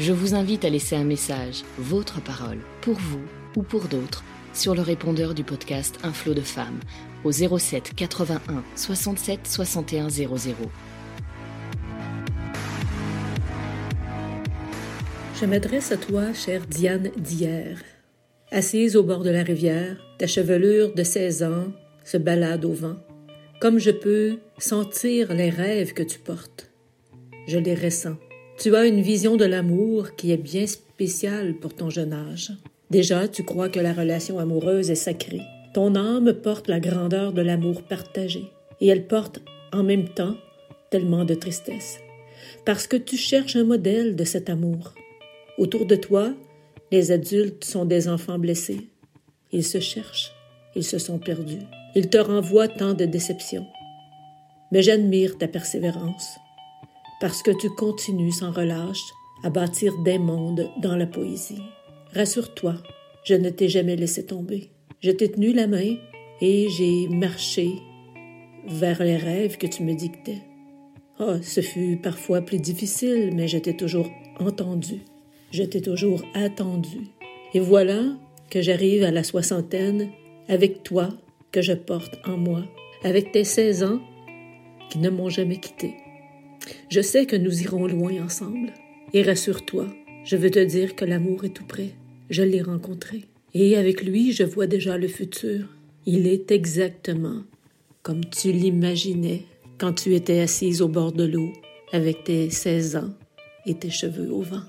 Je vous invite à laisser un message, votre parole, pour vous ou pour d'autres, sur le répondeur du podcast Un flot de femmes au 07 81 67 61 00. Je m'adresse à toi, chère Diane d'hier. Assise au bord de la rivière, ta chevelure de 16 ans se balade au vent, comme je peux sentir les rêves que tu portes. Je les ressens. Tu as une vision de l'amour qui est bien spéciale pour ton jeune âge. Déjà, tu crois que la relation amoureuse est sacrée. Ton âme porte la grandeur de l'amour partagé, et elle porte en même temps tellement de tristesse, parce que tu cherches un modèle de cet amour. Autour de toi, les adultes sont des enfants blessés. Ils se cherchent, ils se sont perdus. Ils te renvoient tant de déceptions. Mais j'admire ta persévérance, parce que tu continues sans relâche à bâtir des mondes dans la poésie. Rassure-toi, je ne t'ai jamais laissé tomber. Je t'ai tenu la main et j'ai marché vers les rêves que tu me dictais. Ah, ce fut parfois plus difficile, mais je t'ai toujours entendu. Je t'ai toujours attendu. Et voilà que j'arrive à la soixantaine avec toi que je porte en moi, avec tes seize ans qui ne m'ont jamais quitté. Je sais que nous irons loin ensemble. Et rassure-toi, je veux te dire que l'amour est tout près. Je l'ai rencontré. Et avec lui, je vois déjà le futur. Il est exactement comme tu l'imaginais quand tu étais assise au bord de l'eau avec tes seize ans et tes cheveux au vent.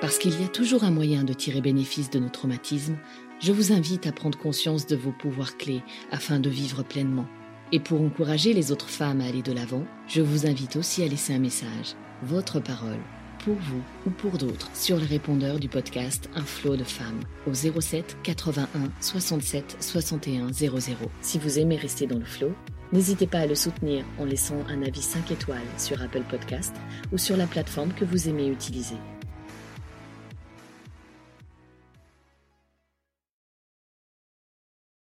Parce qu'il y a toujours un moyen de tirer bénéfice de nos traumatismes, je vous invite à prendre conscience de vos pouvoirs clés afin de vivre pleinement. Et pour encourager les autres femmes à aller de l'avant, je vous invite aussi à laisser un message, votre parole, pour vous ou pour d'autres, sur le répondeur du podcast Un flot de femmes au 07 81 67 61 00. Si vous aimez rester dans le flot, n'hésitez pas à le soutenir en laissant un avis 5 étoiles sur Apple Podcast ou sur la plateforme que vous aimez utiliser.